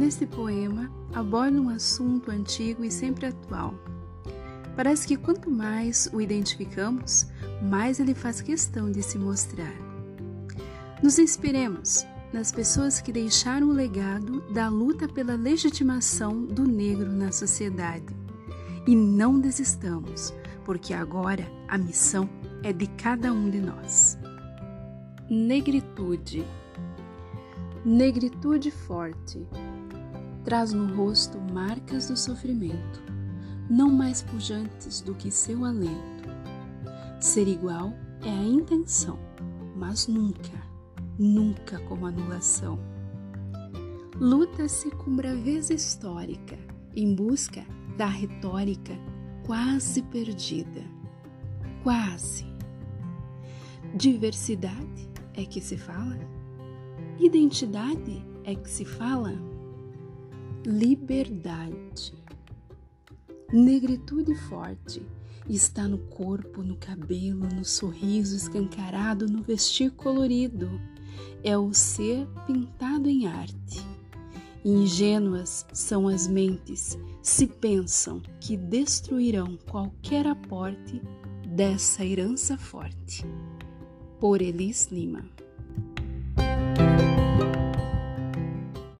neste poema, aborda um assunto antigo e sempre atual. Parece que quanto mais o identificamos, mais ele faz questão de se mostrar. Nos inspiremos nas pessoas que deixaram o legado da luta pela legitimação do negro na sociedade. E não desistamos, porque agora a missão é de cada um de nós. Negritude Negritude forte traz no rosto marcas do sofrimento, não mais pujantes do que seu alento. Ser igual é a intenção, mas nunca, nunca como anulação. Luta-se com braveza histórica em busca da retórica quase perdida. Quase. Diversidade é que se fala? Identidade é que se fala? Liberdade. Negritude forte está no corpo, no cabelo, no sorriso escancarado, no vestir colorido. É o ser pintado em arte. Ingênuas são as mentes se pensam que destruirão qualquer aporte dessa herança forte. Por Elis Lima